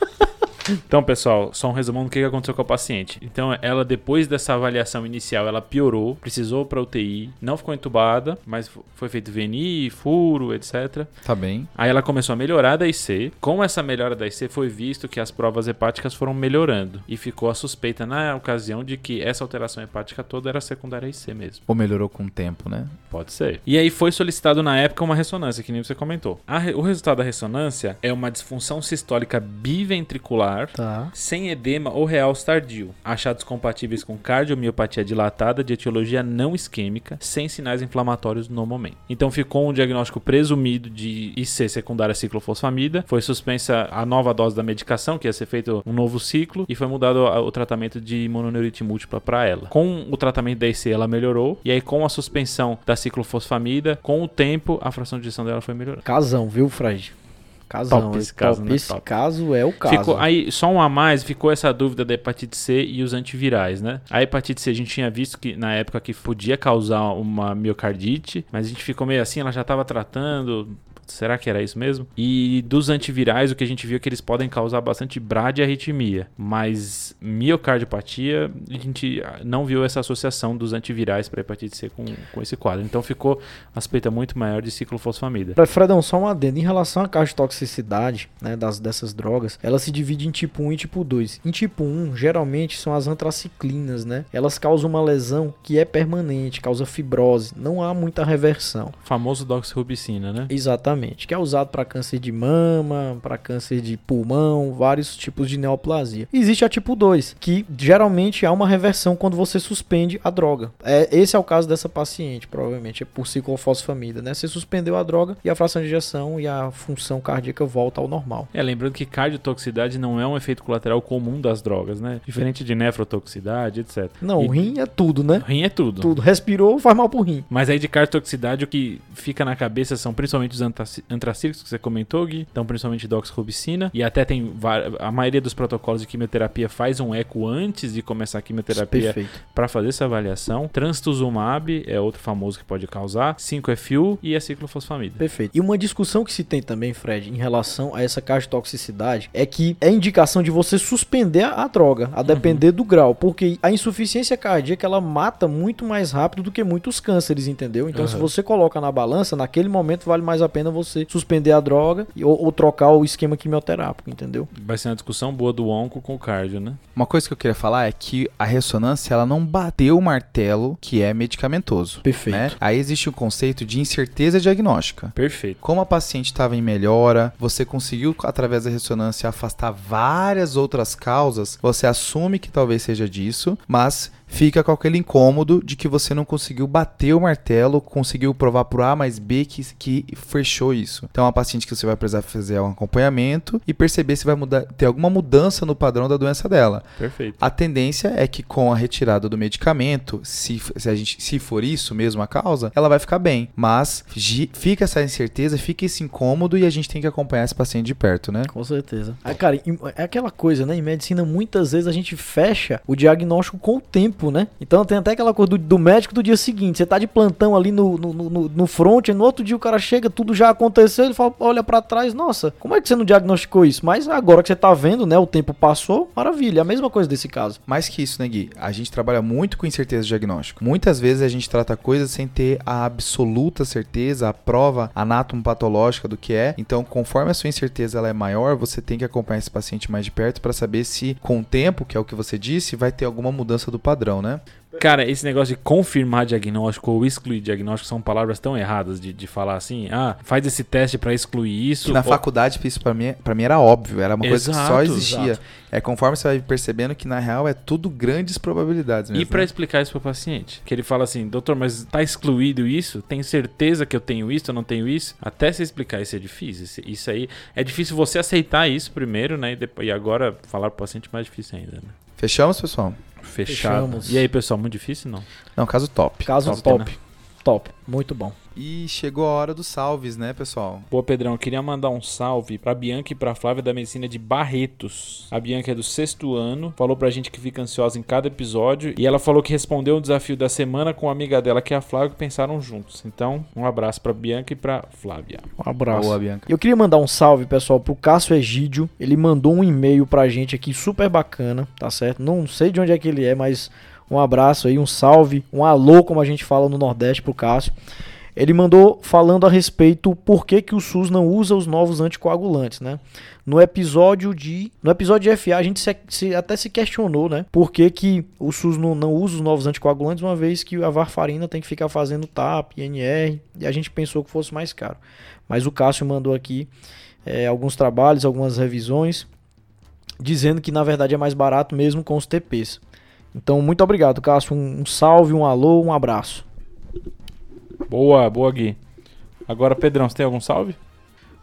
Então, pessoal, só um resumão do que aconteceu com a paciente. Então, ela, depois dessa avaliação inicial, ela piorou, precisou para UTI, não ficou entubada, mas fo- foi feito VNI, furo, etc. Tá bem. Aí ela começou a melhorar da IC. Com essa melhora da IC, foi visto que as provas hepáticas foram melhorando. E ficou a suspeita na ocasião de que essa alteração hepática toda era secundária IC mesmo. Ou melhorou com o tempo, né? Pode ser. E aí foi solicitado na época uma ressonância, que nem você comentou. Re- o resultado da ressonância é uma disfunção sistólica biventricular Tá. sem edema ou realce tardio, achados compatíveis com cardiomiopatia dilatada de etiologia não isquêmica, sem sinais inflamatórios no momento. Então ficou um diagnóstico presumido de IC secundária ciclofosfamida, foi suspensa a nova dose da medicação, que ia ser feito um novo ciclo, e foi mudado o tratamento de mononeurite múltipla para ela. Com o tratamento da IC ela melhorou, e aí com a suspensão da ciclofosfamida, com o tempo a fração de injeção dela foi melhorando. Casão, viu, Fred? Casão. Top esse caso, top. né? Esse Top. caso é o caso. Ficou, aí, só um a mais, ficou essa dúvida da hepatite C e os antivirais, né? A hepatite C a gente tinha visto que na época que podia causar uma miocardite, mas a gente ficou meio assim, ela já estava tratando. Será que era isso mesmo? E dos antivirais, o que a gente viu é que eles podem causar bastante bradiarritmia, mas miocardiopatia, a gente não viu essa associação dos antivirais para hepatite C com, com esse quadro. Então ficou suspeita muito maior de ciclofosfamida. Fre- Fredão, só um adendo. Em relação à cardiotoxicidade né, das, dessas drogas, ela se divide em tipo 1 e tipo 2. Em tipo 1, geralmente são as antraciclinas, né? Elas causam uma lesão que é permanente, causa fibrose, não há muita reversão. O famoso doxorubicina, né? Exatamente. Que é usado para câncer de mama, para câncer de pulmão, vários tipos de neoplasia. Existe a tipo 2, que geralmente há uma reversão quando você suspende a droga. É, esse é o caso dessa paciente, provavelmente, é por ciclofosfamida, né? Você suspendeu a droga e a fração de injeção e a função cardíaca volta ao normal. É, lembrando que cardiotoxicidade não é um efeito colateral comum das drogas, né? Diferente de nefrotoxicidade, etc. Não, E- o rim é tudo, né? Rim é tudo. Tudo. Respirou, faz mal pro rim. Mas aí de cardiotoxicidade o que fica na cabeça são principalmente os anta- antracílicos que você comentou, Gui. Então, principalmente doxorubicina. E até tem a maioria dos protocolos de quimioterapia faz um eco antes de começar a quimioterapia para fazer essa avaliação. Trastuzumab é outro famoso que pode causar. 5-FU e a ciclofosfamida. Perfeito. E uma discussão que se tem também, Fred, em relação a essa caixa de toxicidade é que é indicação de você suspender a droga, a depender uhum. do grau, porque a insuficiência cardíaca ela mata muito mais rápido do que muitos cânceres, entendeu? Então, uhum. se você coloca na balança, naquele momento vale mais a pena você suspender a droga ou, ou trocar o esquema quimioterápico, entendeu? Vai ser uma discussão boa do onco com o cardio, né? Uma coisa que eu queria falar é que a ressonância ela não bateu o martelo que é medicamentoso. Perfeito. Né? Aí existe o conceito de incerteza diagnóstica. Perfeito. Como a paciente estava em melhora, você conseguiu através da ressonância afastar várias outras causas, você assume que talvez seja disso, mas fica com aquele incômodo de que você não conseguiu bater o martelo, conseguiu provar por A mais B que, que fechou isso. Então é uma paciente que você vai precisar fazer um acompanhamento e perceber se vai mudar, ter alguma mudança no padrão da doença dela. Perfeito. A tendência é que com a retirada do medicamento, se, se, a gente, se for isso mesmo a causa, ela vai ficar bem. Mas fica essa incerteza, fica esse incômodo e a gente tem que acompanhar esse paciente de perto, né? Com certeza. Ah, cara, é aquela coisa, né? Em medicina, muitas vezes a gente fecha o diagnóstico com o tempo tempo, né? Então tem até aquela coisa do, do médico do dia seguinte. Você tá de plantão ali no, no, no, no front, e no outro dia o cara chega, tudo já aconteceu, ele fala, olha para trás, nossa, como é que você não diagnosticou isso? Mas agora que você tá vendo, né? O tempo passou, maravilha. É a mesma coisa desse caso. Mais que isso, né, Gui? A gente trabalha muito com incerteza diagnóstico. Muitas vezes a gente trata coisas sem ter a absoluta certeza, a prova anatomopatológica do que é. Então, conforme a sua incerteza ela é maior, você tem que acompanhar esse paciente mais de perto para saber se, com o tempo, que é o que você disse, vai ter alguma mudança do padrão padrão, né? Cara, esse negócio de confirmar diagnóstico ou excluir diagnóstico são palavras tão erradas de, de falar assim, ah, faz esse teste para excluir isso. Que na ou... faculdade isso para mim, pra mim era óbvio, era uma coisa exato, que só existia. Exato. É conforme você vai percebendo que na real é tudo grandes probabilidades mesmo. E para né? explicar isso pro paciente, que ele fala assim, doutor, mas tá excluído isso? Tem certeza que eu tenho isso, eu não tenho isso? Até você explicar isso é difícil. Isso aí é difícil você aceitar isso primeiro, né? E, depois, e agora falar pro paciente é mais difícil ainda, né? Fechamos, pessoal? Fechado. Fechamos. E aí, pessoal, muito difícil não? Não, caso top. Caso top. Top. Top. Muito bom. E chegou a hora dos salves, né, pessoal? Pô, Pedrão, eu queria mandar um salve pra Bianca e pra Flávia da Medicina de Barretos. A Bianca é do sexto ano, falou pra gente que fica ansiosa em cada episódio e ela falou que respondeu o desafio da semana com a amiga dela, que é a Flávia, que pensaram juntos. Então, um abraço pra Bianca e pra Flávia. Um abraço. Boa, Bianca. Eu queria mandar um salve, pessoal, pro Cássio Egídio. Ele mandou um e-mail pra gente aqui super bacana, tá certo? Não sei de onde é que ele é, mas um abraço aí, um salve, um alô, como a gente fala no Nordeste pro Cássio. Ele mandou falando a respeito por que, que o SUS não usa os novos anticoagulantes, né? No episódio de no episódio de FA a gente se, se, até se questionou, né? Por que, que o SUS não, não usa os novos anticoagulantes uma vez que a varfarina tem que ficar fazendo TAP, INR e a gente pensou que fosse mais caro. Mas o Cássio mandou aqui é, alguns trabalhos, algumas revisões dizendo que na verdade é mais barato mesmo com os TPs. Então muito obrigado, Cássio. Um, um salve, um alô, um abraço. Boa, boa, Gui. Agora, Pedrão, você tem algum salve?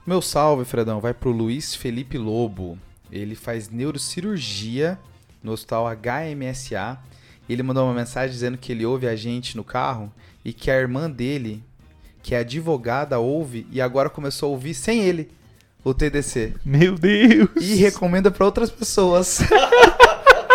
Meu salve, Fredão, vai pro Luiz Felipe Lobo. Ele faz neurocirurgia no hospital HMSA. Ele mandou uma mensagem dizendo que ele ouve a gente no carro e que a irmã dele, que é advogada, ouve e agora começou a ouvir sem ele o TDC. Meu Deus! E recomenda para outras pessoas.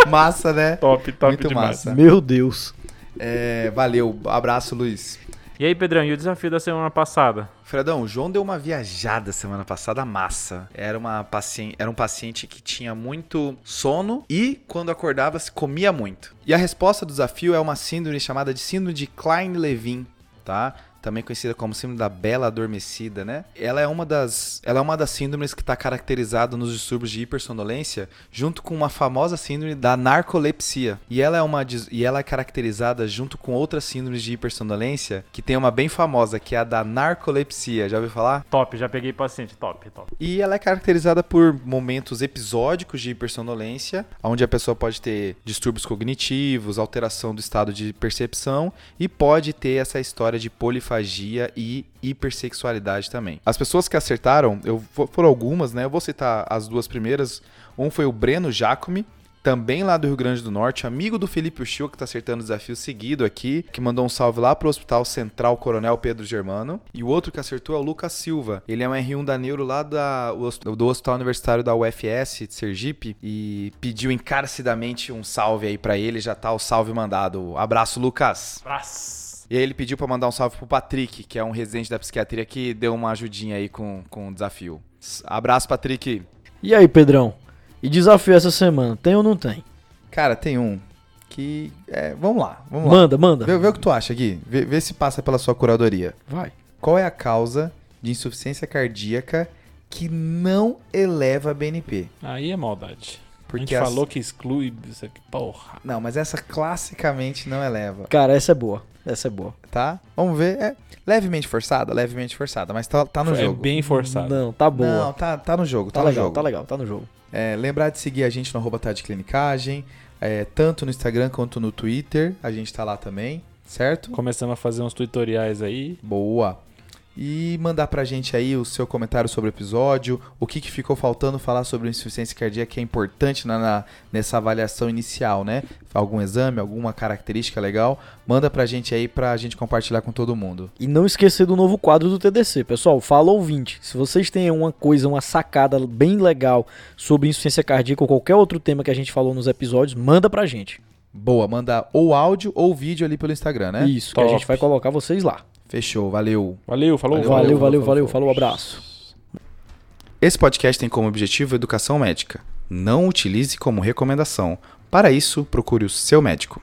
massa, né? Top, top Muito demais. Massa. Meu Deus. É, valeu, abraço, Luiz. E aí, Pedrão, e o desafio da semana passada? Fredão, o João deu uma viajada semana passada massa. Era, uma paciente, era um paciente que tinha muito sono e, quando acordava, se comia muito. E a resposta do desafio é uma síndrome chamada de síndrome de Klein-Levin, tá? Também conhecida como síndrome da bela adormecida, né? Ela é uma das, ela é uma das síndromes que está caracterizada nos distúrbios de hipersonolência, junto com uma famosa síndrome da narcolepsia. E ela é uma e ela é caracterizada junto com outras síndromes de hipersonolência, que tem uma bem famosa, que é a da narcolepsia. Já ouviu falar? Top, já peguei paciente, top, top. E ela é caracterizada por momentos episódicos de hipersonolência, onde a pessoa pode ter distúrbios cognitivos, alteração do estado de percepção e pode ter essa história de polifagia e hipersexualidade também. As pessoas que acertaram, eu foram algumas, né? Eu vou citar as duas primeiras. Um foi o Breno Jacome, também lá do Rio Grande do Norte, amigo do Felipe Uchiu, que tá acertando o desafio seguido aqui, que mandou um salve lá pro Hospital Central Coronel Pedro Germano. E o outro que acertou é o Lucas Silva. Ele é um R1 da Neuro lá da, do Hospital Universitário da UFS de Sergipe e pediu encarecidamente um salve aí para ele. Já tá o salve mandado. Abraço, Lucas. Abraço. E aí ele pediu para mandar um salve pro Patrick, que é um residente da psiquiatria que deu uma ajudinha aí com, com o desafio. Abraço, Patrick. E aí, Pedrão? E desafio essa semana, tem ou não tem? Cara, tem um que. É, vamos lá, vamos manda, lá. Manda, vê, vê, o que tu acha aqui. Vê, vê se passa pela sua curadoria. Vai. Qual é a causa de insuficiência cardíaca que não eleva a BNP? Aí é maldade. Porque a gente falou que exclui isso aqui, porra. Não, mas essa classicamente não eleva. Cara, essa é boa. Essa é boa. Tá? Vamos ver. É levemente forçada, levemente forçada, mas tá, tá no é jogo. É bem forçada. Não, tá boa. Não, tá, tá no jogo. Tá, tá legal, jogo. tá legal, tá no jogo. É, lembrar de seguir a gente no arroba tá de clinicagem, é, tanto no Instagram quanto no Twitter. A gente tá lá também, certo? Começamos a fazer uns tutoriais aí. Boa e mandar pra gente aí o seu comentário sobre o episódio, o que, que ficou faltando falar sobre insuficiência cardíaca que é importante na, na, nessa avaliação inicial, né? Algum exame, alguma característica legal, manda pra gente aí pra gente compartilhar com todo mundo. E não esquecer do novo quadro do TDC, pessoal, fala ouvinte. Se vocês têm uma coisa, uma sacada bem legal sobre insuficiência cardíaca ou qualquer outro tema que a gente falou nos episódios, manda pra gente. Boa, manda ou áudio ou vídeo ali pelo Instagram, né? Isso, Top. que a gente vai colocar vocês lá. Fechou, valeu. Valeu, falou. Valeu, valeu, valeu, valeu, falou, abraço. Esse podcast tem como objetivo educação médica. Não utilize como recomendação. Para isso, procure o seu médico.